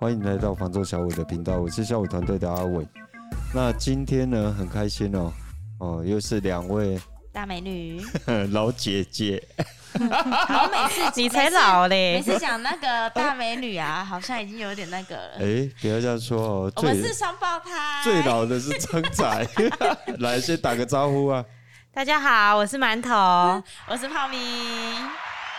欢迎来到房仲小伟的频道，我是小伟团队的阿伟。那今天呢，很开心哦，哦，又是两位大美女，老姐姐。好，每次你才老嘞，每次讲那个大美女啊，好像已经有点那个了。哎，不要这样说哦，我们是双胞胎，最老的是张仔，来先打个招呼啊。大家好，我是馒头，我是泡米。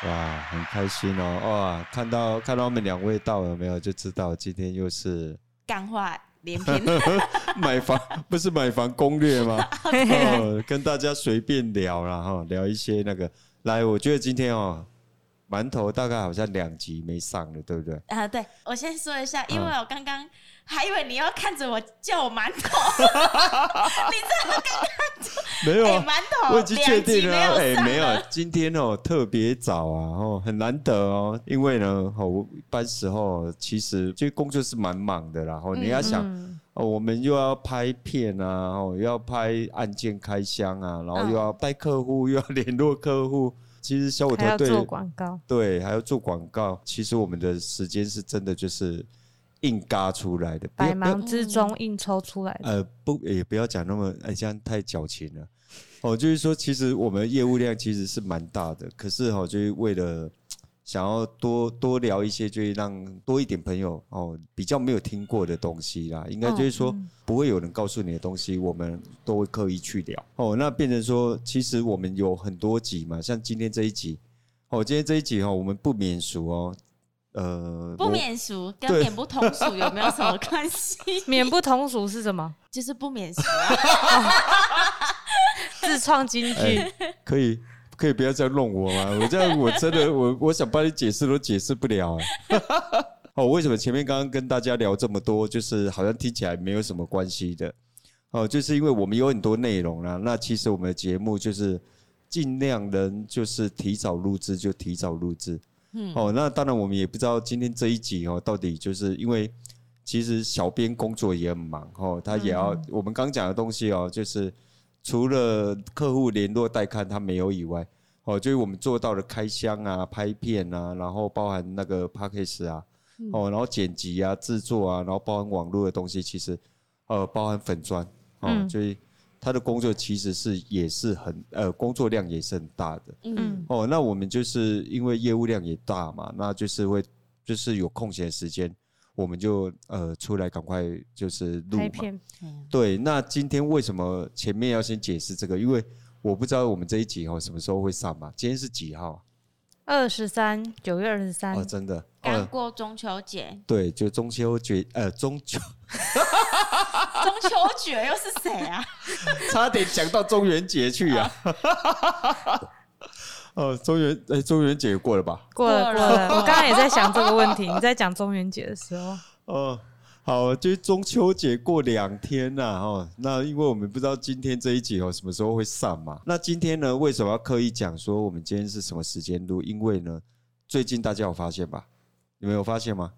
哇，很开心哦！哇，看到看到我们两位到了没有，就知道今天又是干话连篇。买房不是买房攻略吗？哦，跟大家随便聊啦哈，聊一些那个。来，我觉得今天哦，馒头大概好像两集没上了，对不对？啊，对，我先说一下，因为我刚刚。还以为你要看着我叫我馒头，你这么刚刚没有馒、欸、头，我已经确定了。哎、欸，没有，今天哦特别早啊，哦很难得哦，因为呢，哦一般时候其实就工作是蛮忙的啦。然后你要想，嗯、哦我们又要拍片啊，哦又要拍案件开箱啊，然后又要带客户，又要联络客户。其实小武团队做广告，对，还要做广告。其实我们的时间是真的就是。硬嘎出来的，百忙之中硬抽出来的。呃，不，也不要讲那么，哎，这样太矫情了。哦，就是说，其实我们业务量其实是蛮大的，可是哈，就是为了想要多多聊一些，就是让多一点朋友哦，比较没有听过的东西啦。应该就是说，不会有人告诉你的东西，我们都会刻意去聊。哦，那变成说，其实我们有很多集嘛，像今天这一集，哦，今天这一集哈，我们不免俗哦。呃，不免俗跟免不通俗有没有什么关系？免不通俗是什么？就是不免俗啊！自创京剧，欸，可以可以不要这样弄我吗？我这样我真的我我想帮你解释都解释不了。哦，为什么前面刚刚跟大家聊这么多，就是好像听起来没有什么关系的？哦，就是因为我们有很多内容啦。那其实我们的节目就是尽量能就是提早录制就提早录制。嗯，哦，那当然，我们也不知道今天这一集哦，到底就是因为其实小编工作也很忙哦，他也要我们刚讲的东西哦，就是除了客户联络带看他没有以外，哦，就是我们做到了开箱啊、拍片啊，然后包含那个 p a c k a g e 啊，哦，然后剪辑啊、制作啊，然后包含网络的东西，其实呃，包含粉砖哦，所以。他的工作其实是也是很呃，工作量也是很大的。嗯哦，那我们就是因为业务量也大嘛，那就是会就是有空闲时间，我们就呃出来赶快就是录嘛。片对，那今天为什么前面要先解释这个？因为我不知道我们这一集哦什么时候会上嘛。今天是几号？二十三，九月二十三。哦，真的。刚过中秋节。对，就中秋节，呃，中秋。中秋节又是谁啊？差点讲到中元节去呀！哦，中元哎，中元节过了吧？过了，过了。我刚刚也在想这个问题。你在讲中元节的时候，哦，好，就是中秋节过两天呐，哦，那因为我们不知道今天这一集哦什么时候会上嘛。那今天呢，为什么要刻意讲说我们今天是什么时间录？因为呢，最近大家有发现吧？你们有发现吗？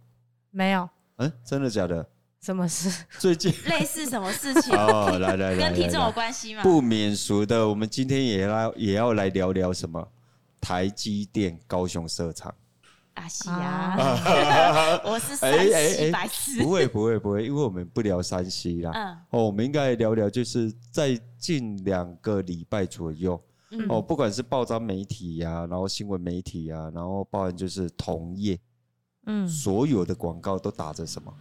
没有。嗯，真的假的？什么事？最近类似什么事情？哦，来来来，跟体重有关系吗？不免俗的，我们今天也要也要来聊聊什么？台积电高雄设厂。啊是啊，我是山西白痴。不会不会不会，因为我们不聊山西啦。嗯。哦，我们应该来聊聊，就是在近两个礼拜左右，哦，不管是报章媒体呀，然后新闻媒体呀，然后包含就是同业，嗯，所有的广告都打着什么？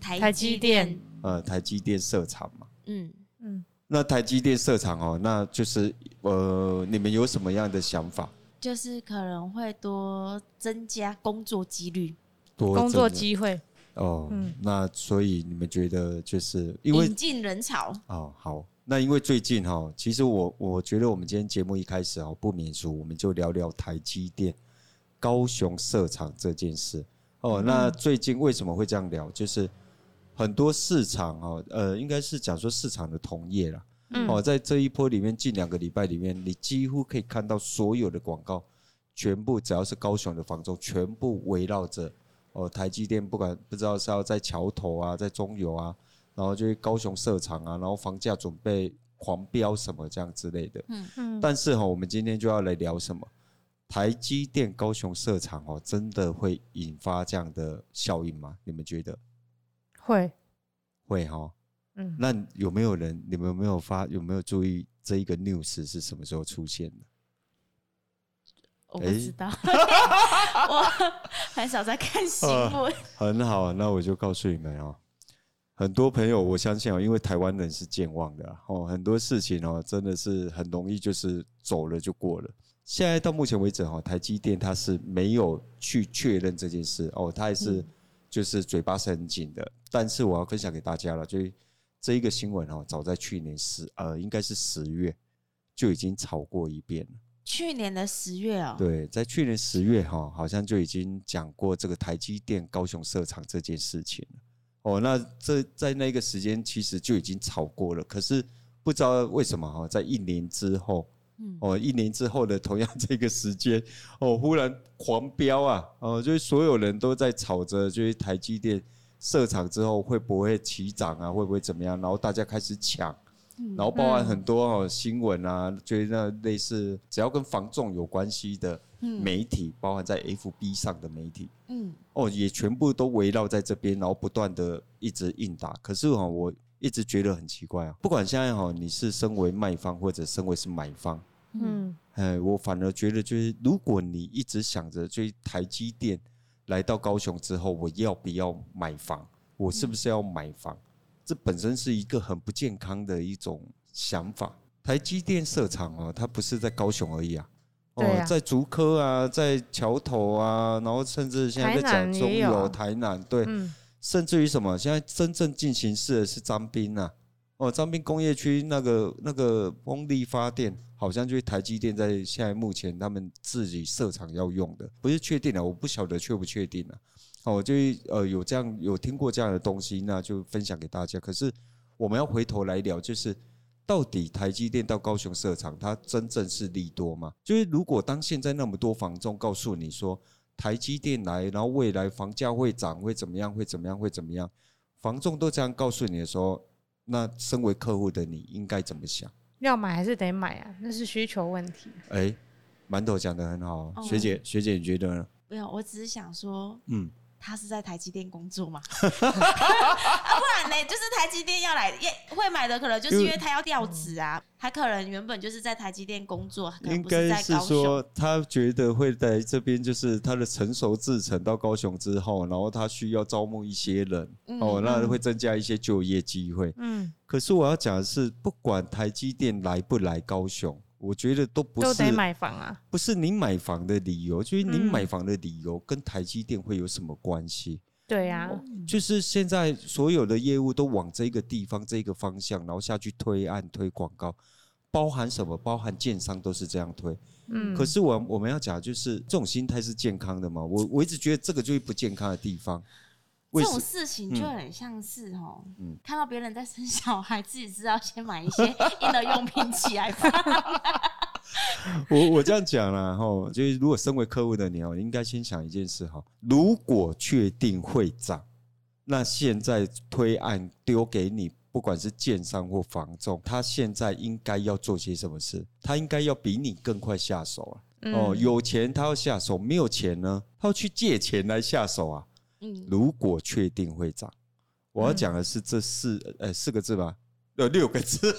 台积电，呃，台积电设厂嘛，嗯嗯，那台积电设厂哦，那就是呃，你们有什么样的想法？就是可能会多增加工作几率，多工作机会哦。嗯，那所以你们觉得就是因为引进人潮哦，好，那因为最近哈，其实我我觉得我们今天节目一开始哦，不免俗，我们就聊聊台积电高雄设厂这件事哦。那最近为什么会这样聊？就是很多市场哦，呃，应该是讲说市场的同业啦。嗯，哦，在这一波里面，近两个礼拜里面，你几乎可以看到所有的广告，全部只要是高雄的房仲，全部围绕着哦台积电，不管不知道是要在桥头啊，在中油啊，然后就是高雄设厂啊，然后房价准备狂飙什么这样之类的。嗯嗯。但是哈，我们今天就要来聊什么？台积电高雄设厂哦，真的会引发这样的效应吗？你们觉得？会，会哈。嗯，那有没有人？你们有没有发？有没有注意这一个 news 是什么时候出现的？我不知道，我很少在看新闻。很好，那我就告诉你们哦，很多朋友，我相信哦，因为台湾人是健忘的哦，很多事情哦，真的是很容易就是走了就过了。现在到目前为止哈，台积电它是没有去确认这件事哦，它还是就是嘴巴是很紧的。但是我要分享给大家了，就这一个新闻哦，早在去年十呃，应该是十月就已经炒过一遍了。去年的十月哦，对，在去年十月哈，好像就已经讲过这个台积电高雄设厂这件事情了。哦，那这在那个时间其实就已经炒过了，可是不知道为什么哈，在一年之后。哦，一年之后的同样这个时间，哦，忽然狂飙啊！哦，就是所有人都在吵着，就是台积电设厂之后会不会起涨啊？会不会怎么样？然后大家开始抢，然后包含很多哦新闻啊，就是那类似只要跟房仲有关系的媒体，包含在 FB 上的媒体，嗯，哦，也全部都围绕在这边，然后不断的一直应答。可是哈，我。一直觉得很奇怪啊，不管现在哈，你是身为卖方或者身为是买方，嗯，哎，我反而觉得就是，如果你一直想着，就台积电来到高雄之后，我要不要买房？我是不是要买房？这本身是一个很不健康的一种想法。台积电设厂啊，它不是在高雄而已啊，哦，在竹科啊，在桥头啊，然后甚至现在在讲中油、台南，对。甚至于什么？现在真正进行式的是张斌呐，哦，张斌工业区那个那个风力发电，好像就是台积电在现在目前他们自己设厂要用的，不是确定的，我不晓得确不确定了。哦，就呃有这样有听过这样的东西，那就分享给大家。可是我们要回头来聊，就是到底台积电到高雄设厂，它真正是利多吗？就是如果当现在那么多房仲告诉你说。台积电来，然后未来房价会涨，会怎么样？会怎么样？会怎么样？房仲都这样告诉你的时候，那身为客户的你应该怎么想？要买还是得买啊？那是需求问题。哎，馒头讲的很好，学姐，学姐你觉得呢？没有，我只是想说，嗯。他是在台积电工作吗？啊，不然呢？就是台积电要来，也会买的，可能就是因为他要调职啊。他可能原本就是在台积电工作，应该是说他觉得会在这边，就是他的成熟制程到高雄之后，然后他需要招募一些人哦，那会增加一些就业机会。嗯，可是我要讲的是，不管台积电来不来高雄。我觉得都不是，都得买房啊，不是你买房的理由，就是你买房的理由跟台积电会有什么关系？对呀，就是现在所有的业务都往这个地方、这个方向，然后下去推案、推广告，包含什么？包含建商都是这样推。嗯，可是我我们要讲，就是这种心态是健康的嘛？我我一直觉得这个就是不健康的地方。这种事情就很像是哦，嗯、看到别人在生小孩，自己知道先买一些 婴儿用品起来放。我我这样讲了哈，就是如果身为客户的你哦，应该先想一件事哈，如果确定会涨，那现在推案丢给你，不管是建商或房仲，他现在应该要做些什么事？他应该要比你更快下手啊！哦，有钱他要下手，没有钱呢，他要去借钱来下手啊！嗯如果确定会涨，我要讲的是这四呃四个字吧，呃六个字。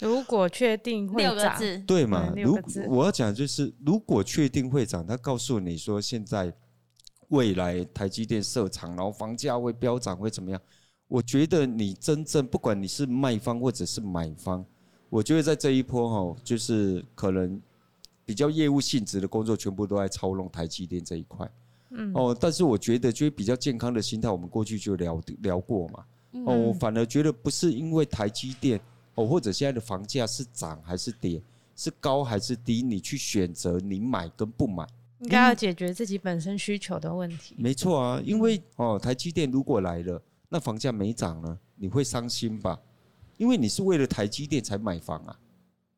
如果确定会涨，对嘛？如果我要讲就是，如果确定会涨，他告诉你说现在未来台积电设厂，然后房价会飙涨，会怎么样？我觉得你真正不管你是卖方或者是买方，我觉得在这一波哈，就是可能比较业务性质的工作，全部都在操弄台积电这一块。嗯哦，但是我觉得就是比较健康的心态，我们过去就聊聊过嘛。哦，我反而觉得不是因为台积电哦，或者现在的房价是涨还是跌，是高还是低，你去选择你买跟不买，应该要解决自己本身需求的问题。没错啊，因为哦，台积电如果来了，那房价没涨呢，你会伤心吧？因为你是为了台积电才买房啊，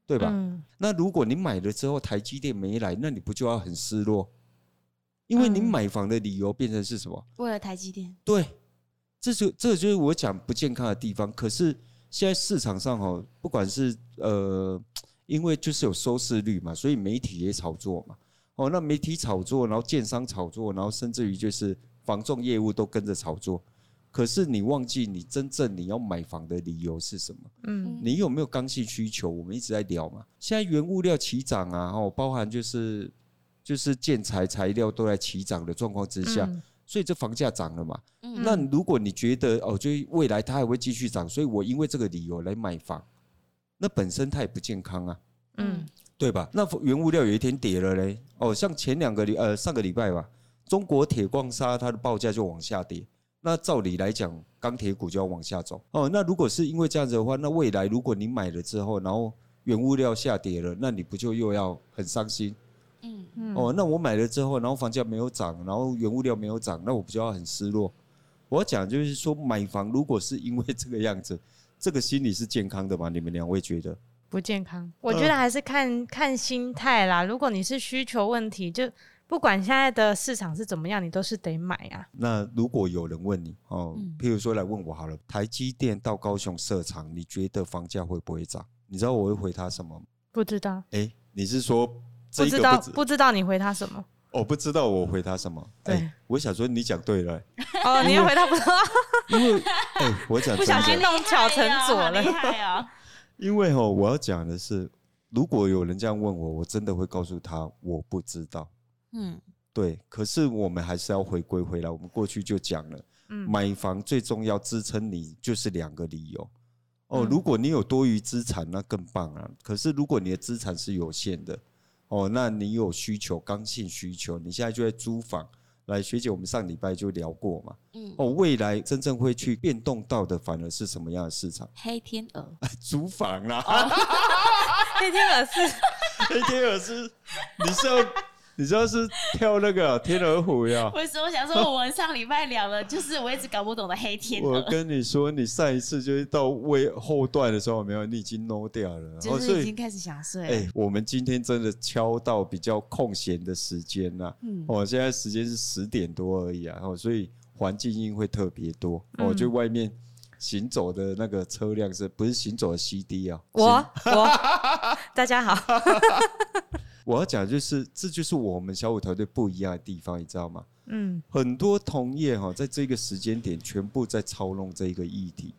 对吧？嗯。那如果你买了之后台积电没来，那你不就要很失落？因为你买房的理由变成是什么？为了台积电。对，这就这就是我讲不健康的地方。可是现在市场上不管是呃，因为就是有收视率嘛，所以媒体也炒作嘛。哦，那媒体炒作，然后建商炒作，然后甚至于就是房仲业务都跟着炒作。可是你忘记你真正你要买房的理由是什么？嗯，你有没有刚性需求？我们一直在聊嘛。现在原物料齐涨啊，哦，包含就是就是建材材料都在齐涨的状况之下，嗯、所以这房价涨了嘛。嗯、那如果你觉得哦，就未来它还会继续涨，所以我因为这个理由来买房，那本身它也不健康啊。嗯，对吧？那原物料有一天跌了嘞，哦，像前两个礼呃上个礼拜吧，中国铁矿砂它的报价就往下跌。那照理来讲，钢铁股就要往下走哦。那如果是因为这样子的话，那未来如果你买了之后，然后原物料下跌了，那你不就又要很伤心？嗯嗯。哦，那我买了之后，然后房价没有涨，然后原物料没有涨，那我不就要很失落？我要讲就是说，买房如果是因为这个样子，这个心理是健康的吗？你们两位觉得？不健康。我觉得还是看看心态啦。如果你是需求问题，就。不管现在的市场是怎么样，你都是得买啊。那如果有人问你哦，譬如说来问我好了，台积电到高雄设厂，你觉得房价会不会涨？你知道我会回他什么吗？不知道。哎，你是说不知道？不知道你回他什么？我不知道我回他什么。对，我想说你讲对了。哦，你要回答不知道？因为哎，我讲不小心弄巧成拙了。因为哦，我要讲的是，如果有人这样问我，我真的会告诉他我不知道。嗯，对，可是我们还是要回归回来。我们过去就讲了，嗯，买房最重要支撑你就是两个理由。哦，如果你有多余资产，那更棒啊。可是如果你的资产是有限的，哦，那你有需求，刚性需求，你现在就在租房。来，学姐，我们上礼拜就聊过嘛。嗯，哦，未来真正会去变动到的，反而是什么样的市场？黑天鹅，租房啦。黑天鹅是，黑天鹅是，你是要。你知道是跳那个 天鹅湖呀？不是，我想说，我们上礼拜聊了，就是我一直搞不懂的黑天鹅。我跟你说，你上一次就是到尾后段的时候，没有，你已经 no 掉了，就是已经开始想睡。哎，我们今天真的敲到比较空闲的时间了。嗯，哦，现在时间是十点多而已啊，哦，所以环境音会特别多。哦，就外面行走的那个车辆是不是行走的 CD 啊？我我 大家好。我要讲就是，这就是我们小五团队不一样的地方，你知道吗？嗯，很多同业哈，在这个时间点全部在操弄这一个议题。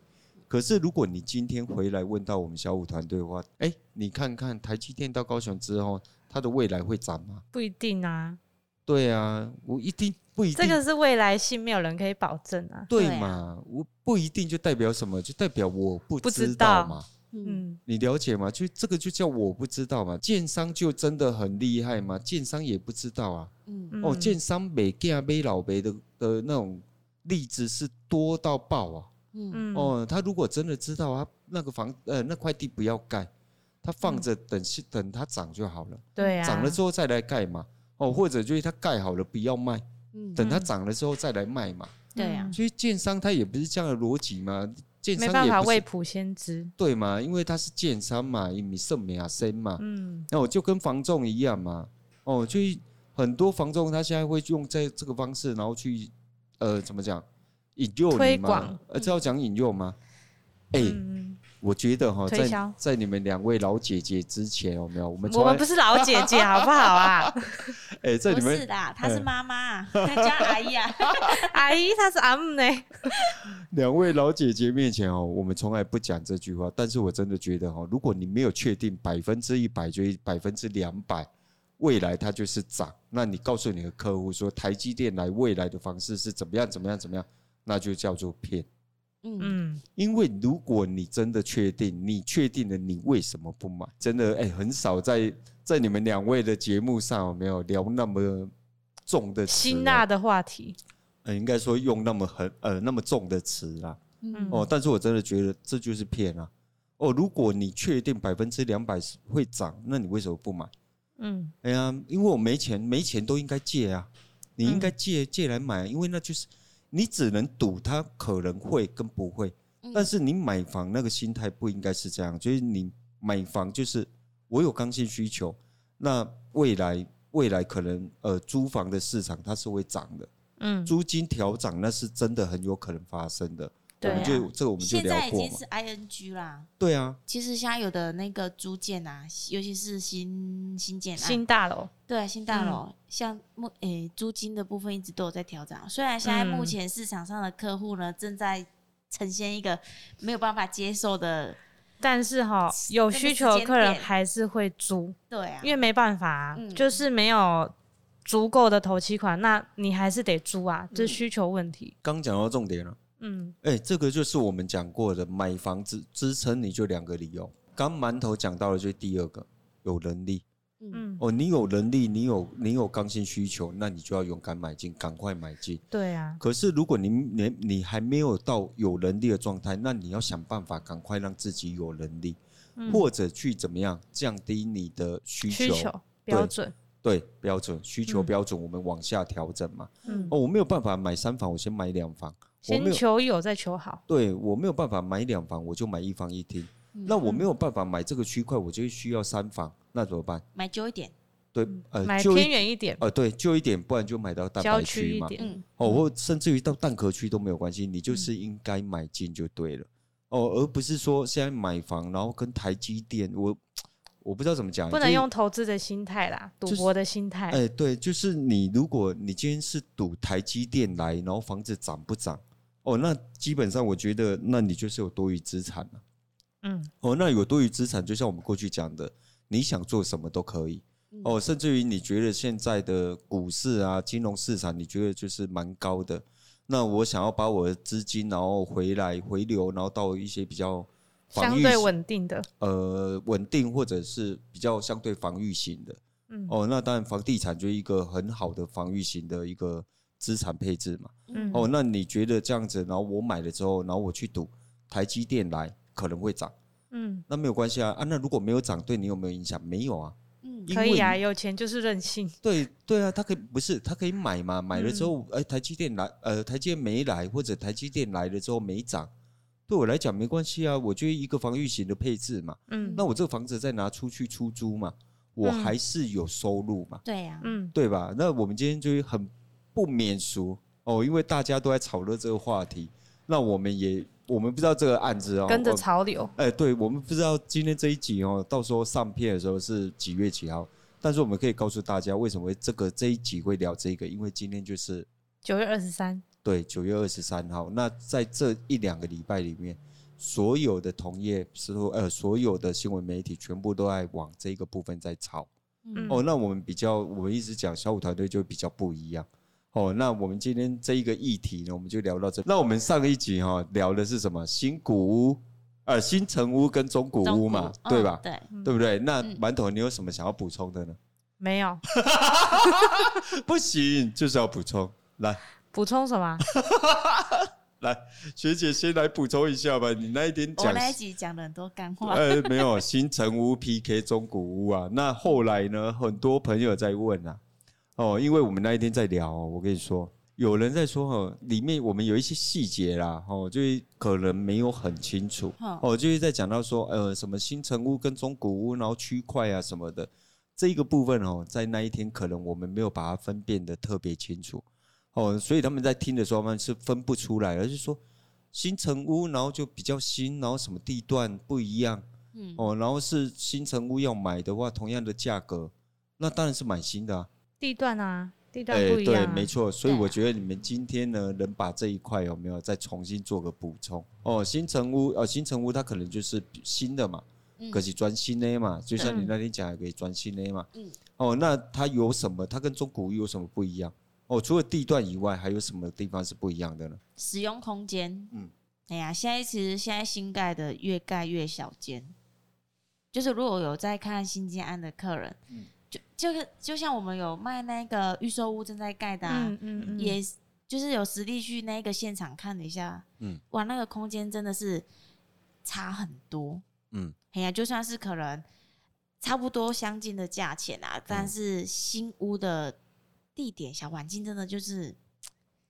可是，如果你今天回来问到我们小五团队的话，哎，你看看台积电到高雄之后，它的未来会涨吗？不一定啊。对啊，我一定不一定。这个是未来性，没有人可以保证啊。对嘛？我不一定就代表什么？就代表我不知道嘛。嗯，你了解吗？就这个就叫我不知道嘛。建商就真的很厉害吗？建商也不知道啊。嗯哦，建商每家每老辈的的那种例子是多到爆啊。嗯哦，他如果真的知道啊，那个房呃那块地不要盖，他放着等等它涨就好了。对啊。涨了之后再来盖嘛。哦，或者就是他盖好了不要卖，等它涨了之后再来卖嘛。对呀。所以建商他也不是这样的逻辑嘛。没办法未卜先知，对嘛？因为他是建商嘛，以米色米亚森嘛，嗯，那我就跟房仲一样嘛，哦，就很多房仲他现在会用在这个方式，然后去呃怎么讲引诱你嘛？呃，这要讲引诱吗？哎、嗯。欸我觉得哈，在在你们两位老姐姐之前有没有？我们我们不是老姐姐，好不好啊？哎，在你们是的，她是妈妈，她叫阿姨啊，阿姨她是阿姆呢。两位老姐姐面前哦，我们从来不讲这句话。但是我真的觉得哈，如果你没有确定百分之一百，就百分之两百，未来它就是涨，那你告诉你的客户说台积电来未来的方式是怎么样，怎么样，怎么样，那就叫做骗。嗯，因为如果你真的确定，你确定了，你为什么不买？真的，哎，很少在在你们两位的节目上有没有聊那么重的辛辣的话题？呃，应该说用那么很呃那么重的词啦。嗯哦，但是我真的觉得这就是骗啊！哦，如果你确定百分之两百会涨，那你为什么不买？嗯，哎呀，因为我没钱，没钱都应该借啊，你应该借借来买，因为那就是。你只能赌它可能会跟不会，但是你买房那个心态不应该是这样，就是你买房就是我有刚性需求，那未来未来可能呃租房的市场它是会涨的，嗯，租金调涨那是真的很有可能发生的，我们就这个我们就聊过嘛。现在已经是 ING 啦。对啊。其实现在有的那个租建啊，尤其是新新建新大楼，对啊新大楼，像目诶租金的部分一直都有在调整。虽然现在目前市场上的客户呢正在呈现一个没有办法接受的，但是哈有需求的客人还是会租。对啊，因为没办法啊，就是没有。足够的头期款，那你还是得租啊，这是需求问题。刚讲到重点了，嗯，哎、欸，这个就是我们讲过的，买房子支撑你就两个理由。刚馒头讲到了，就第二个，有能力。嗯，哦，你有能力，你有你有刚性需求，那你就要勇敢买进，赶快买进。对啊。可是如果你连你，你还没有到有能力的状态，那你要想办法赶快让自己有能力，嗯、或者去怎么样降低你的需求，需求标准。对，标准需求标准，我们往下调整嘛。嗯，哦，我没有办法买三房，我先买两房。先求有，再求好。对，我没有办法买两房，我就买一房一厅。嗯、那我没有办法买这个区块，我就需要三房，那怎么办？买旧一点。对，呃，买偏远一点。呃，对，旧一点，不然就买到蛋白区嘛。嗯。哦，或甚至于到蛋壳区都没有关系，你就是应该买进就对了。哦，而不是说现在买房，然后跟台积电我。我不知道怎么讲，不能用投资的心态啦，赌博的心态。哎，对，就是你，如果你今天是赌台积电来，然后房子涨不涨，哦，那基本上我觉得，那你就是有多余资产了。嗯，哦，那有多余资产，就像我们过去讲的，你想做什么都可以。哦，甚至于你觉得现在的股市啊、金融市场，你觉得就是蛮高的，那我想要把我的资金然后回来回流，然后到一些比较。相对稳定的，呃，稳定或者是比较相对防御型的，嗯，哦，那当然房地产就是一个很好的防御型的一个资产配置嘛，嗯，哦，那你觉得这样子，然后我买了之后，然后我去赌台积电来可能会涨，嗯，那没有关系啊，啊，那如果没有涨，对你有没有影响？没有啊，嗯，可以啊，有钱就是任性，对对啊，他可以不是他可以买嘛，买了之后，哎、嗯，台积电来，呃，台积电没来，或者台积电来了之后没涨。对我来讲没关系啊，我觉得一个防御型的配置嘛，嗯，那我这个房子再拿出去出租嘛，我还是有收入嘛，对呀，嗯，对吧？那我们今天就很不免俗哦，因为大家都在讨论这个话题，那我们也我们不知道这个案子哦，跟着潮流，哎，对，我们不知道今天这一集哦，到时候上片的时候是几月几号，但是我们可以告诉大家为什么这个这一集会聊这个，因为今天就是九月二十三。对，九月二十三号。那在这一两个礼拜里面，所有的同业是说，呃，所有的新闻媒体全部都在往这个部分在炒。嗯。哦，那我们比较，我们一直讲小五团队就比较不一样。哦，那我们今天这一个议题呢，我们就聊到这。那我们上一集哈、哦、聊的是什么？新古屋，呃，新城屋跟中古屋嘛，古对吧？哦、对，对不对？那馒头，你有什么想要补充的呢？没有。不行，就是要补充，来。补充什么？来，学姐先来补充一下吧。你那一天讲，我那一集讲了很多干话。呃，没有，新城屋 PK 中古屋啊。那后来呢？很多朋友在问啊。哦，因为我们那一天在聊，我跟你说，有人在说哦，里面我们有一些细节啦，哦，就是可能没有很清楚。哦，就是在讲到说，呃，什么新城屋跟中古屋，然后区块啊什么的，这一个部分哦，在那一天可能我们没有把它分辨的特别清楚。哦，所以他们在听的时候，他们是分不出来，而是说新城屋，然后就比较新，然后什么地段不一样，嗯，哦，然后是新城屋要买的话，同样的价格，那当然是买新的啊。地段啊，地段不一样啊。欸，对，没错。所以我觉得你们今天呢，能把这一块有没有再重新做个补充？哦，新城屋，哦，新城屋它可能就是新的嘛，可是专新的嘛，就像你那天讲也可以专新的嘛，嗯，哦，那它有什么？它跟中古屋有什么不一样？哦，除了地段以外，还有什么地方是不一样的呢？使用空间，嗯，哎呀，现在其实现在新盖的越盖越小间，就是如果有在看新建案的客人，嗯，就就是就像我们有卖那个预售屋正在盖的，啊，嗯嗯，嗯也就是有实地去那个现场看了一下，嗯，哇，那个空间真的是差很多，嗯，哎呀，就算是可能差不多相近的价钱啊，但是新屋的。地点小环境真的就是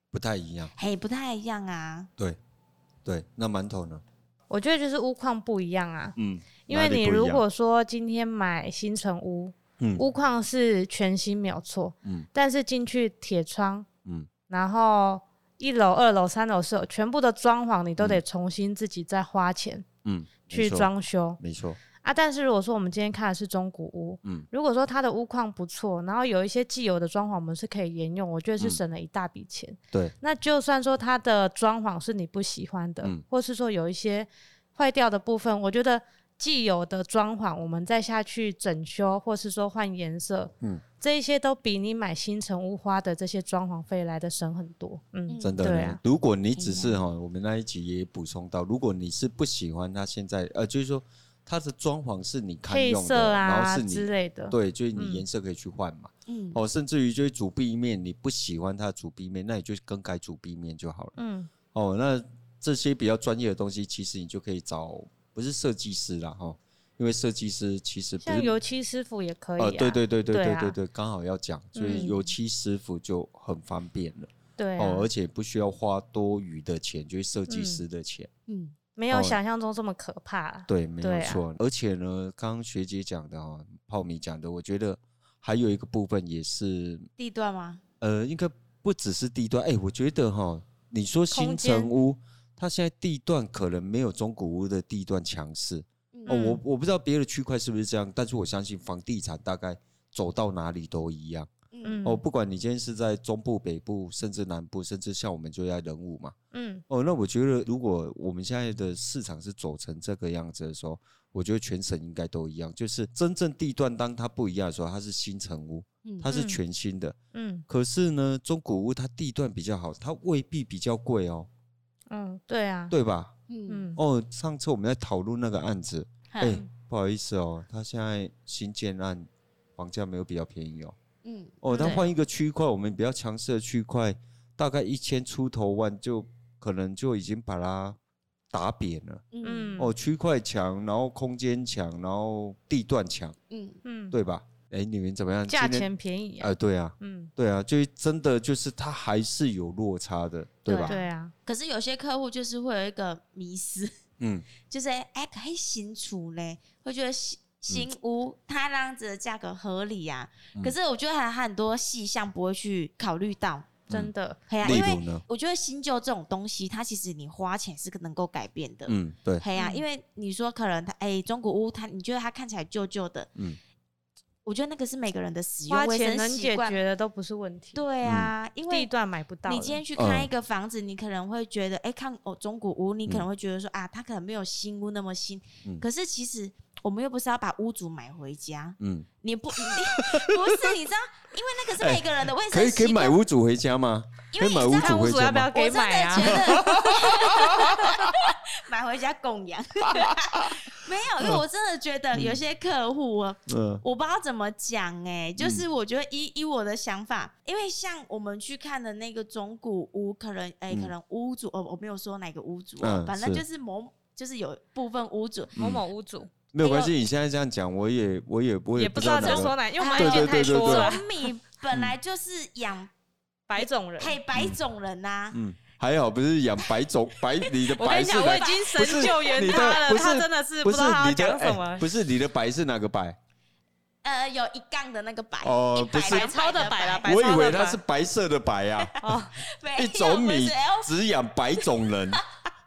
不太一样，嘿，不太一样啊。对，对，那馒头呢？我觉得就是屋况不一样啊。嗯，因为你如果说今天买新城屋，嗯，屋况是全新没有错，嗯，但是进去铁窗，嗯，然后一楼、二楼、三楼、四楼，全部的装潢你都得重新自己再花钱，嗯，去装修，没错。啊，但是如果说我们今天看的是中古屋，嗯，如果说它的屋况不错，然后有一些既有的装潢我们是可以沿用，我觉得是省了一大笔钱。嗯、对，那就算说它的装潢是你不喜欢的，嗯、或是说有一些坏掉的部分，我觉得既有的装潢我们再下去整修，或是说换颜色，嗯，这一些都比你买新城屋花的这些装潢费来的省很多。嗯，真的。对啊，如果你只是哈，我们那一集也补充到，如果你是不喜欢它现在，呃，就是说。它的装潢是你看用的，啊、然后是你之类的，对，就是你颜色可以去换嘛。嗯，哦，甚至于就是主壁面你不喜欢它的主壁面，那你就更改主壁面就好了。嗯，哦，那这些比较专业的东西，其实你就可以找不是设计师啦，哈，因为设计师其实不是像油漆师傅也可以、啊。哦，对对对对对对对，刚、啊、好要讲，所以油漆师傅就很方便了。对、啊，哦，而且不需要花多余的钱，就是设计师的钱。嗯。嗯没有想象中这么可怕。对，没有错。啊、而且呢，刚刚学姐讲的哦，泡米讲的，我觉得还有一个部分也是地段吗？呃，应该不只是地段。哎，我觉得哈、哦，你说新城屋，间它现在地段可能没有中古屋的地段强势。嗯、哦，我我不知道别的区块是不是这样，但是我相信房地产大概走到哪里都一样。嗯，哦，不管你今天是在中部、北部，甚至南部，甚至像我们就在人武嘛。嗯，哦，那我觉得如果我们现在的市场是走成这个样子的时候，我觉得全省应该都一样，就是真正地段当它不一样的时候，它是新城屋，它是全新的。嗯，可是呢，中古屋它地段比较好，它未必比较贵哦。嗯，对啊，对吧？嗯，哦，上次我们在讨论那个案子，哎，不好意思哦，他现在新建案房价没有比较便宜哦。嗯，哦，他换一个区块，我们比较强势的区块，大概一千出头万，就可能就已经把它打扁了。嗯，哦，区块强，然后空间强，然后地段强。嗯嗯，对吧？哎、欸，你们怎么样？价钱便宜啊？呃，对啊，嗯，对啊，就真的就是它还是有落差的，对吧？对啊。可是有些客户就是会有一个迷失，嗯，就是哎，可以新出嘞，会觉得新屋它那样子的价格合理呀，可是我觉得还很多细项不会去考虑到，真的，嘿呀因为我觉得新旧这种东西，它其实你花钱是能够改变的，嗯，对，嘿呀，因为你说可能它哎中古屋它你觉得它看起来旧旧的，嗯，我觉得那个是每个人的使用花钱能解决的都不是问题，对啊，因为地段买不到，你今天去看一个房子，你可能会觉得哎看哦中古屋，你可能会觉得说啊它可能没有新屋那么新，可是其实。我们又不是要把屋主买回家，嗯，你不，你不是，你知道，因为那个是每个人的卫生。可以可以买屋主回家吗？可以买屋主回家要不要给买啊？买回家供养，没有，因为我真的觉得有些客户，嗯，我不知道怎么讲，哎，就是我觉得依依我的想法，因为像我们去看的那个中古屋，可能哎，可能屋主哦，我没有说哪个屋主，啊反正就是某，就是有部分屋主某某屋主。没有关系，你现在这样讲，我也我也不会也不知道怎么说呢，因为我们意见太多了。种米本来就是养白种人，嘿，白种人呐。嗯，还好不是养白种 白，你的白是我已经神救援他了，他真的是不知道他讲什么。不是你的白是哪个白？呃，有一杠的那个白哦，不是白超的白了，我以为它是白色的白啊。哦，一种米只养白种人。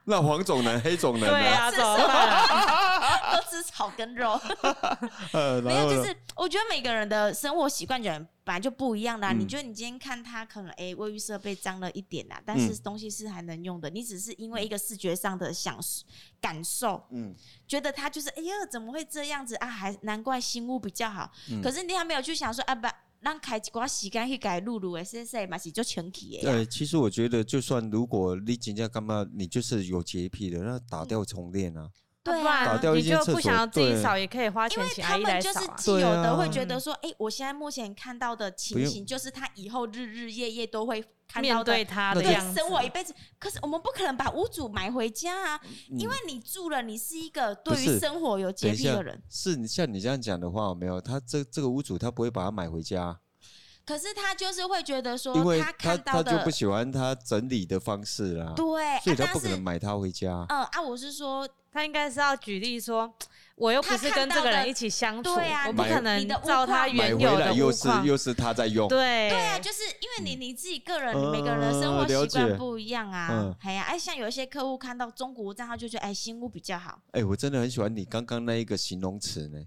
那黄种人、黑种人对啊，怎么办？都吃草跟肉。没有，就是我觉得每个人的生活习惯就本来就不一样啦。你觉得你今天看他可能哎，卫浴设备脏了一点啦，但是东西是还能用的。你只是因为一个视觉上的享受感受，嗯，觉得他就是哎呀，怎么会这样子啊？还难怪新屋比较好。可是你还没有去想说啊，不。让开几挂时间去改露露诶，是是嘛是就前期诶。对，其实我觉得，就算如果你真正干嘛，你就是有洁癖的，那打掉重练啊。对啊，打掉一间厕所，你就不想要自己扫，也可以花钱请阿姨来扫。因为他们就是既有的会觉得说，哎，我现在目前看到的情形，就是他以后日日夜夜都会看到的对他的生活一辈子。可是我们不可能把屋主买回家啊，因为你住了，你是一个对于生活有洁癖的人。是你，像你这样讲的话，没有他这这个屋主他不会把它买回家。可是他就是会觉得说，因为他看到他就不喜欢他整理的方式啦，对，所以他不可能买它回家。嗯啊，我是说，他应该是要举例说。我又不是跟这个人一起相处，对啊，我不可能照他原有的买回来又是又是他在用，对对啊，就是因为你你自己个人，每个人的生活习惯不一样啊，哎呀，哎，像有一些客户看到中国屋，这样他就觉得哎新屋比较好。哎，我真的很喜欢你刚刚那一个形容词呢。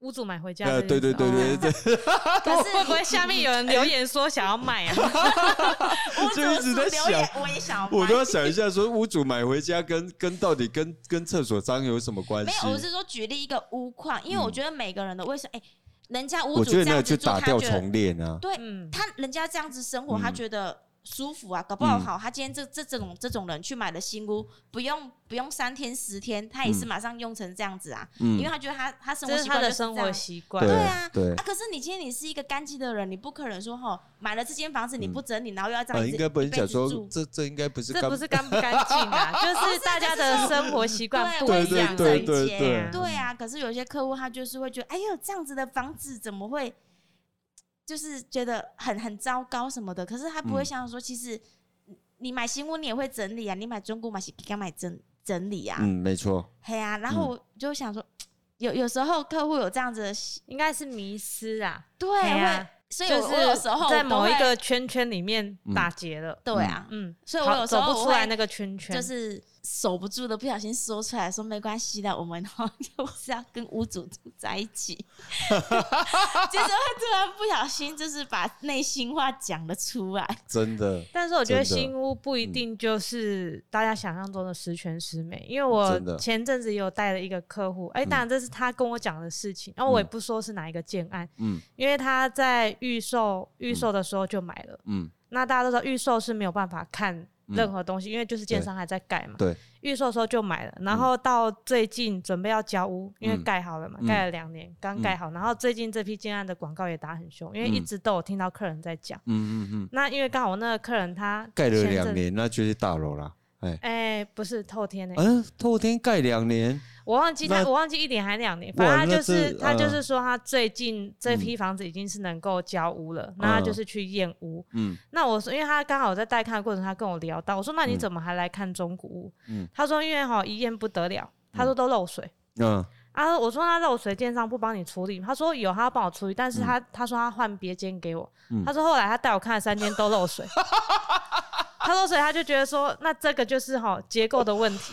屋主买回家，对对对对对对。可是会不会下面有人留言说想要卖啊？我 就一直在想，我也想要，我都要想一下，说屋主买回家跟跟到底跟跟厕所脏有什么关系？没有，我是说举例一个屋况，因为我觉得每个人的卫生，哎，人家屋主我觉得那就打掉重练啊。对，他人家这样子生活，他觉得。舒服啊，搞不好好。他今天这这这种这种人去买了新屋，不用不用三天十天，他也是马上用成这样子啊。因为他觉得他他生活习惯就是他的生活习惯。对啊，对啊。可是你今天你是一个干净的人，你不可能说哈买了这间房子你不整理，然后又要这样子。应该不能讲说这这应该不是这不是干不干净啊，就是大家的生活习惯不一样。对对对对啊。可是有些客户他就是会觉得，哎呦这样子的房子怎么会，就是觉得很很糟糕什么的。可是他不会想说，其实。你买新屋你也会整理啊，你买中古买是该买整整理啊。嗯，没错。嘿啊，然后我就想说，嗯、有有时候客户有这样子的，应该是迷失啊。对啊。所以，我有时候在某一个圈圈里面打结了。对啊，嗯，所以我有时候走不出来那个圈圈，就是守不住的，不小心说出来说没关系的，我们就是要跟屋主住在一起，就是会突然不小心就是把内心话讲了出来。真的。但是我觉得新屋不一定就是大家想象中的十全十美，因为我前阵子也有带了一个客户，哎，当然这是他跟我讲的事情，然后我也不说是哪一个建案，嗯，因为他在。预售预售的时候就买了，嗯，那大家都知道预售是没有办法看任何东西，因为就是建商还在盖嘛，对，预售的时候就买了，然后到最近准备要交屋，因为盖好了嘛，盖了两年刚盖好，然后最近这批建案的广告也打很凶，因为一直都有听到客人在讲，嗯嗯嗯，那因为刚好我那个客人他盖了两年，那就是大楼啦，哎。哎，不是透天的，嗯，透天盖两年。我忘记他，我忘记一点还两年，反正他就是他就是说他最近这批房子已经是能够交屋了，那他就是去验屋。嗯，那我说，因为他刚好在带看的过程，他跟我聊到，我说那你怎么还来看中古屋？嗯，他说因为哈一验不得了，他说都漏水。嗯，啊，我说那漏水建商不帮你处理，他说有，他要帮我处理，但是他他说他换别间给我，他说后来他带我看了三间都漏水，他漏水他就觉得说那这个就是哈结构的问题。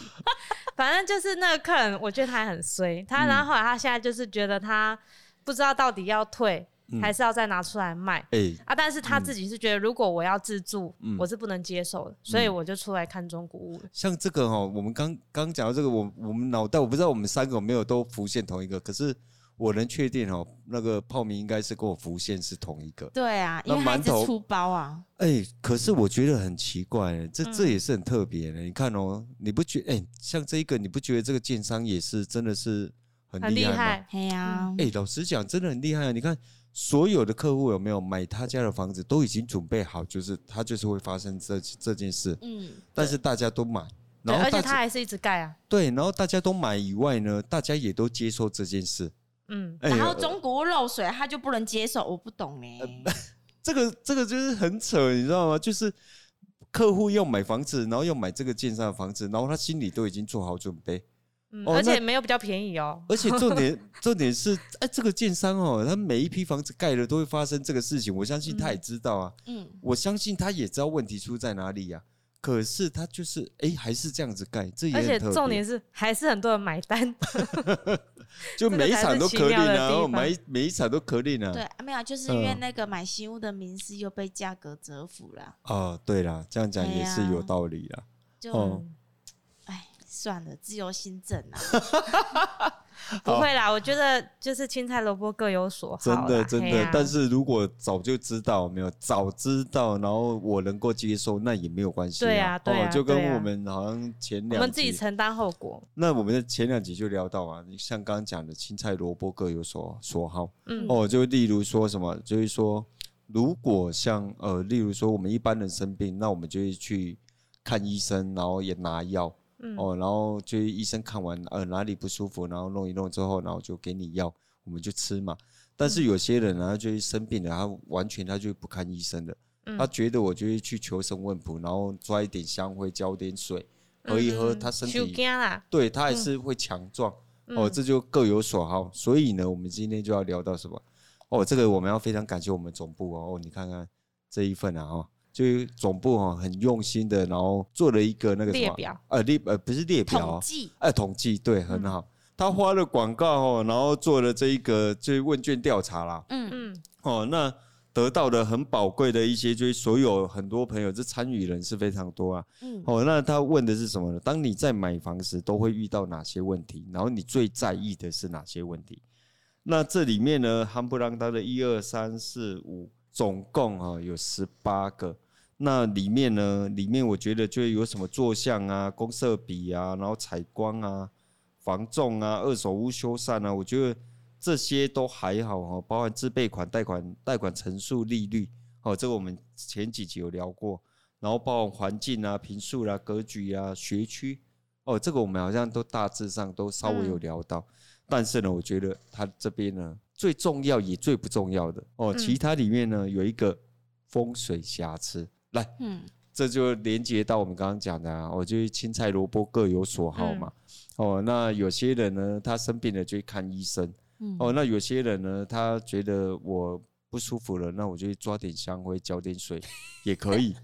反正就是那个客人，我觉得他还很衰。他然后后来他现在就是觉得他不知道到底要退还是要再拿出来卖。哎啊！但是他自己是觉得，如果我要自住，我是不能接受的，所以我就出来看中古屋。像这个哈，我们刚刚讲到这个，我我们脑袋我不知道我们三个有没有都浮现同一个，可是我能确定哦，那个泡面应该是跟我浮现是同一个。对啊，因为馒头出包啊。哎，可是我觉得很奇怪，这这也是很特别的。你看哦，你不觉哎，像这一个，你不觉得这个建商也是真的是很厉害吗？对呀。哎，老实讲，真的很厉害啊！你看所有的客户有没有买他家的房子，都已经准备好，就是他就是会发生这这件事。嗯。但是大家都买，然后而且他还是一直盖啊。对，然后大家都买以外呢，大家也都接受这件事。嗯。然后中古屋漏水，他就不能接受，我不懂哎。这个这个就是很扯，你知道吗？就是客户要买房子，然后要买这个建商的房子，然后他心里都已经做好准备，嗯哦、而且没有比较便宜哦。而且重点 重点是，哎，这个建商哦，他每一批房子盖了都会发生这个事情，我相信他也知道啊。嗯，我相信他也知道问题出在哪里呀、啊。可是他就是哎，还是这样子盖，这也而且重点是还是很多人买单。就 每一场都可以啊，每每一场都可以呢。对，没有，就是因为那个买新屋的名师又被价格折服了。哦，对啦，这样讲也是有道理啦。就，哎，算了，自由心证啊。不会啦，我觉得就是青菜萝卜各有所好。真的真的，但是如果早就知道，没有早知道，然后我能够接受，那也没有关系。对啊，对，就跟我们好像前两集，我们自己承担后果。那我们的前两集就聊到啊，你像刚刚讲的青菜萝卜各有所所好。嗯。哦，就例如说什么，就是说，如果像呃，例如说我们一般人生病，那我们就会去看医生，然后也拿药。嗯、哦，然后就医生看完，呃，哪里不舒服，然后弄一弄之后，然后就给你药，我们就吃嘛。但是有些人呢，他就生病了，他完全他就不看医生的，嗯、他觉得我就是去求神问卜，然后抓一点香灰，浇点水，喝一喝，他身体对他还是会强壮。嗯、哦，这就各有所好。所以呢，我们今天就要聊到什么？哦，这个我们要非常感谢我们总部哦，哦你看看这一份啊，哈，就总部哈很用心的，然后做了一个那个什么列表，呃列呃不是列表，统计，哎统计对，很好。嗯他花了广告哦，然后做了这一个就是问卷调查啦。嗯嗯。哦，那得到的很宝贵的一些，就是所有很多朋友这参与人是非常多啊。嗯。哦，那他问的是什么呢？当你在买房时都会遇到哪些问题？然后你最在意的是哪些问题？那这里面呢，夯不啷当的一二三四五，总共啊有十八个。那里面呢，里面我觉得就有什么坐向啊、公设比啊，然后采光啊。防重啊，二手屋修缮啊，我觉得这些都还好哈，包含自备款、贷款、贷款成数、利率，哦，这个我们前几集有聊过，然后包含环境啊、平数啦、格局啊、学区，哦，这个我们好像都大致上都稍微有聊到，但是呢，我觉得它这边呢最重要也最不重要的哦，其他里面呢有一个风水瑕疵，来，嗯，这就连接到我们刚刚讲的啊，我就青菜萝卜各有所好嘛。哦，那有些人呢，他生病了就去看医生。嗯。哦，那有些人呢，他觉得我不舒服了，那我就抓点香灰，浇点水，也可以。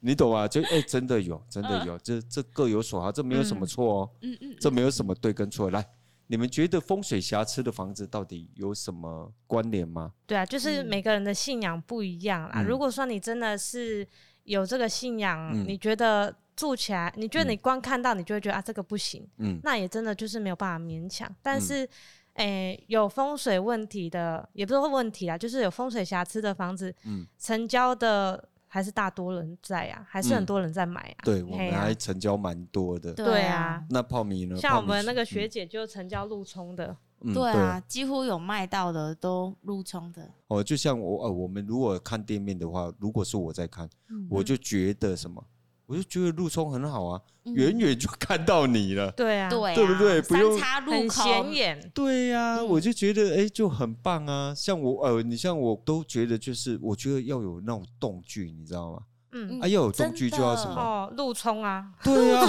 你懂吗？就哎、欸，真的有，真的有，这这各有所好，这没有什么错哦。嗯嗯。这没有什么对跟错。来，你们觉得风水瑕疵的房子到底有什么关联吗？对啊，就是每个人的信仰不一样啦。嗯、如果说你真的是有这个信仰，嗯、你觉得？住起来，你觉得你光看到你就会觉得啊，这个不行，嗯，那也真的就是没有办法勉强。但是，诶、嗯欸，有风水问题的，也不是问题啦，就是有风水瑕疵的房子，嗯，成交的还是大多人在啊，还是很多人在买啊。嗯、对，我们还成交蛮多的。对啊。那泡米呢？像我们那个学姐就成交路冲的。嗯、对啊，几乎有卖到的都路冲的。哦，就像我呃，我们如果看店面的话，如果是我在看，嗯、我就觉得什么？我就觉得路冲很好啊，远远就看到你了。对啊，对不对？不用很显眼。对呀，我就觉得哎，就很棒啊。像我呃，你像我都觉得就是，我觉得要有那种动距，你知道吗？嗯，啊，要有动距就要什么？哦，路冲啊。对啊，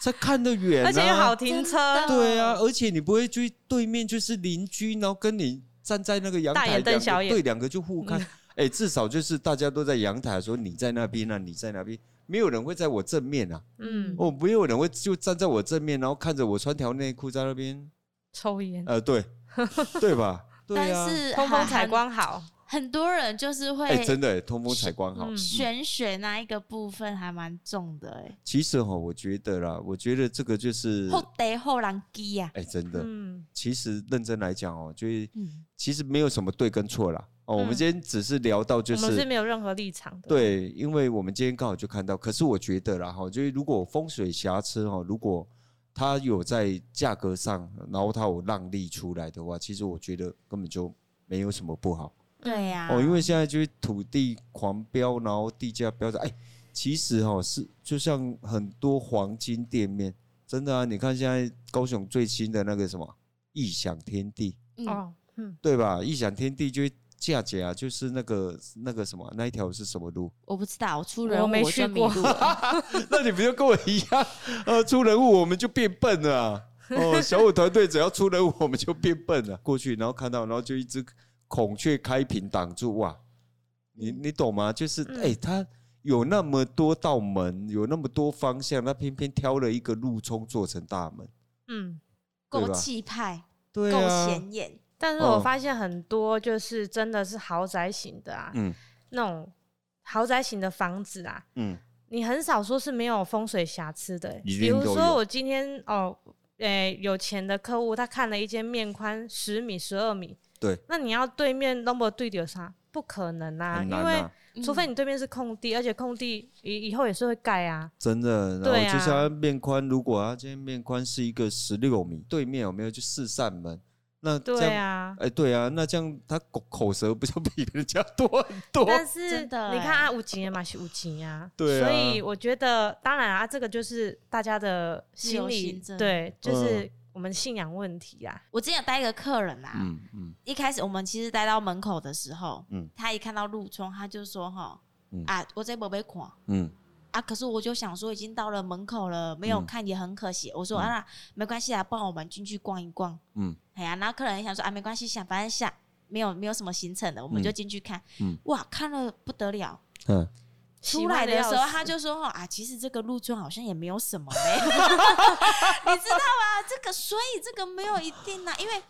才 看得远，而且又好停车。对啊，而且你不会去对面就是邻居，然后跟你站在那个阳台，瞪小眼，对，两个就互看。哎，至少就是大家都在阳台，说你在那边啊，你在那边。没有人会在我正面啊，嗯，哦，没有人会就站在我正面，然后看着我穿条内裤在那边抽烟，呃，对，对吧？对啊，但是通风采光好，很多人就是会，哎，真的，通风采光好，玄学那一个部分还蛮重的，哎，其实哈，我觉得啦，我觉得这个就是后得后人机呀，哎，真的，嗯，其实认真来讲哦，就是其实没有什么对跟错啦。哦，我们今天只是聊到，就是、嗯、我们是没有任何立场的。对，因为我们今天刚好就看到，可是我觉得啦，哈，就是如果风水瑕疵哈，如果它有在价格上，然后它有让利出来的话，其实我觉得根本就没有什么不好。对呀。哦，因为现在就是土地狂飙，然后地价飙涨，哎，其实哈是就像很多黄金店面，真的啊，你看现在高雄最新的那个什么异想天地，哦，嗯，对吧？异想天地就。价格啊，就是那个那个什么，那一条是什么路？我不知道，我出人我没去过。那你不就跟我一样？呃，出人物我们就变笨了啊。哦，小五团队只要出人物，我们就变笨了。过去，然后看到，然后就一只孔雀开屏挡住，哇！你你懂吗？就是哎，他有那么多道门，有那么多方向，他偏偏挑了一个路冲做成大门。嗯，够气派，对，够显眼。但是我发现很多就是真的是豪宅型的啊，嗯，那种豪宅型的房子啊，嗯，你很少说是没有风水瑕疵的。比如说我今天哦，诶、欸，有钱的客户他看了一间面宽十米、十二米，对，那你要对面那么对的啥？不可能啊，啊因为除非你对面是空地，而且空地以以后也是会盖啊。真的，然后就像面宽，如果他今天面宽是一个十六米，对面有没有就四扇门？那对啊，哎，对啊，那这样他口口舌不就比人家多很多？但是你看啊，五级嘛是五级呀，对，所以我觉得当然啊，这个就是大家的心理，对，就是我我们信仰问题啊。我之前有带一个客人啊，嗯嗯，一开始我们其实带到门口的时候，嗯，他一看到路冲，他就说哈，啊，我这没被看，嗯，啊，可是我就想说，已经到了门口了，没有看也很可惜。我说啊，没关系啊，帮我们进去逛一逛，嗯，哎呀，然后客人也想说啊，没关系，想反正下没有没有什么行程的，我们就进去看，嗯，哇，看了不得了，嗯。出来的时候，他就说：“啊，其实这个路村好像也没有什么嘞 你知道吗？这个所以这个没有一定呐，因为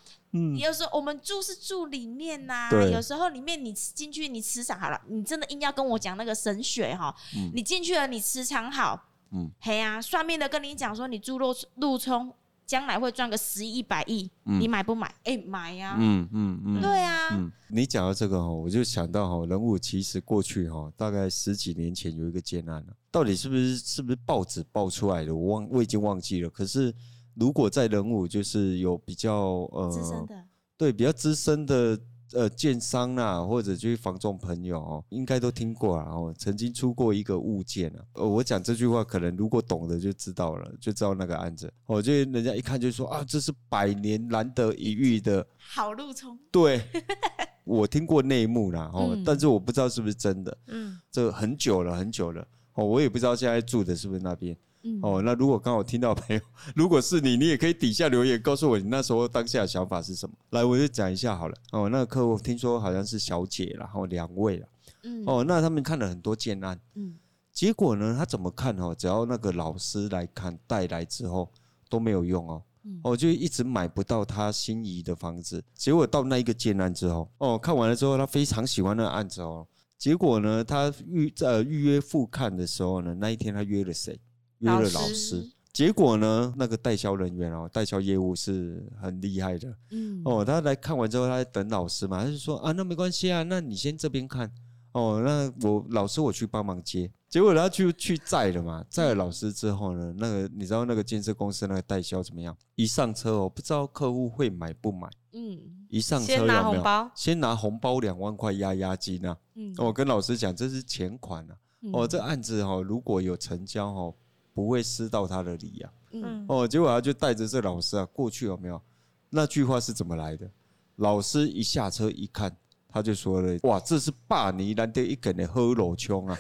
有时候我们住是住里面呐，有时候里面你进去你磁场好了，你真的硬要跟我讲那个神学哈，你进去了你磁场好，嗯，嘿呀，算命的跟你讲说你住路路冲。”将来会赚个十亿、百亿，你买不买？哎、欸，买呀！嗯嗯嗯，对啊。嗯，你讲到这个哈，我就想到哈，人物其实过去哈，大概十几年前有一个建案了，到底是不是是不是报纸报出来的？我忘，我已经忘记了。可是如果在人物，就是有比较呃，资深的，对，比较资深的。呃，建商啊，或者就是房仲朋友哦，应该都听过啊。哦，曾经出过一个物件啊。呃，我讲这句话，可能如果懂的就知道了，就知道那个案子。我觉得人家一看就说啊，这是百年难得一遇的好路冲。对，我听过内幕啦，哦，嗯、但是我不知道是不是真的。嗯，这很久了，很久了。哦，我也不知道现在住的是不是那边。哦，那如果刚好听到朋友，如果是你，你也可以底下留言告诉我你那时候当下的想法是什么。来，我就讲一下好了。哦，那个客户听说好像是小姐，然后两位了。嗯。哦，那他们看了很多建案。嗯。结果呢，他怎么看哦？只要那个老师来看带来之后都没有用哦。嗯。哦，就一直买不到他心仪的房子。结果到那一个建案之后，哦，看完了之后他非常喜欢那个案子哦。结果呢，他预呃预约复看的时候呢，那一天他约了谁？约了老师，结果呢，那个代销人员哦，代销业务是很厉害的，嗯，哦，他来看完之后，他在等老师嘛，他就说啊，那没关系啊，那你先这边看，哦，那我老师我去帮忙接，结果他就去载了嘛，载了老师之后呢，那个你知道那个建设公司那个代销怎么样？一上车哦，不知道客户会买不买，嗯，一上车有没有？先拿红包，先拿红包两万块压押金啊，嗯，我跟老师讲这是钱款啊，哦，这案子哈如果有成交哈。不会失到他的礼呀，嗯，哦，结果他就带着这老师啊过去有没有？那句话是怎么来的？老师一下车一看，他就说了：“哇，这是霸尼难得一根的好路冲啊！”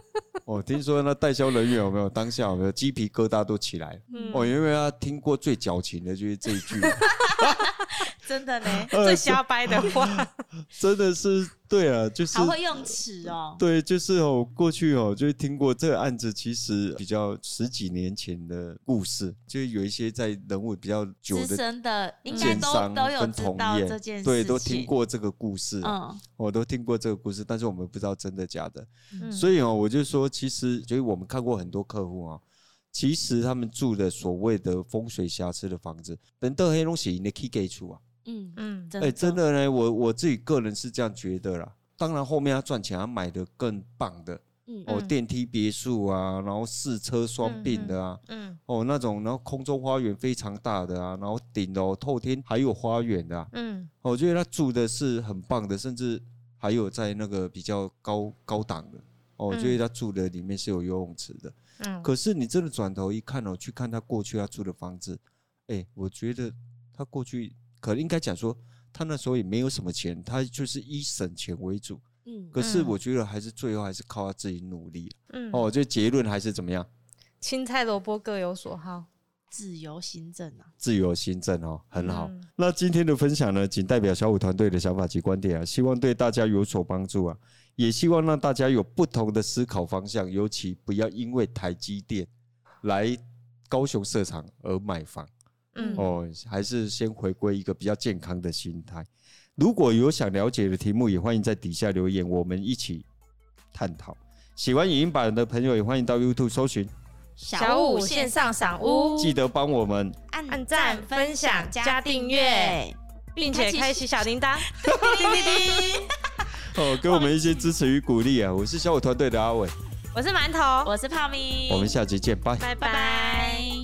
哦，听说那代销人员有没有当下有没有鸡皮疙瘩都起来？嗯，哦，因为他听过最矫情的就是这一句。真的呢，最瞎掰的话，真的是对啊，就是好会用词哦。对，就是哦，过去哦，就听过这个案子，其实比较十几年前的故事，就有一些在人物比较久的资深的，应该都都有知道这件事，对，都听过这个故事，嗯，我都听过这个故事，但是我们不知道真的假的，嗯、所以哦，我就说，其实就是我们看过很多客户啊。其实他们住的所谓的风水瑕疵的房子，等到黑龙江的 key gate 处啊，嗯嗯，哎，真的。呢，我我自己个人是这样觉得啦。当然后面他赚钱，他买的更棒的，嗯，哦，电梯别墅啊，然后四车双并的啊，嗯，哦，那种然后空中花园非常大的啊，然后顶楼透天还有花园的，嗯，我觉得他住的是很棒的，甚至还有在那个比较高高档的，哦，我觉得他住的里面是有游泳池的。嗯，可是你真的转头一看哦，去看他过去他住的房子，哎，我觉得他过去可能应该讲说，他那时候也没有什么钱，他就是以省钱为主。嗯，可是我觉得还是最后还是靠他自己努力。嗯，哦，就结论还是怎么样？青菜萝卜各有所好，自由行政啊，自由行政哦，很好。嗯，那今天的分享呢，仅代表小五团队的想法及观点啊，希望对大家有所帮助啊。也希望让大家有不同的思考方向，尤其不要因为台积电来高雄设厂而买房。嗯，哦，还是先回归一个比较健康的心态。如果有想了解的题目，也欢迎在底下留言，我们一起探讨。喜欢影音版的朋友，也欢迎到 YouTube 搜寻小五线上赏屋，记得帮我们按赞、分享、加订阅，并且开启小铃铛。叮叮叮哦，给我们一些支持与鼓励啊！我是小五团队的阿伟，我是馒头，我是泡咪，我们下期见，拜拜拜。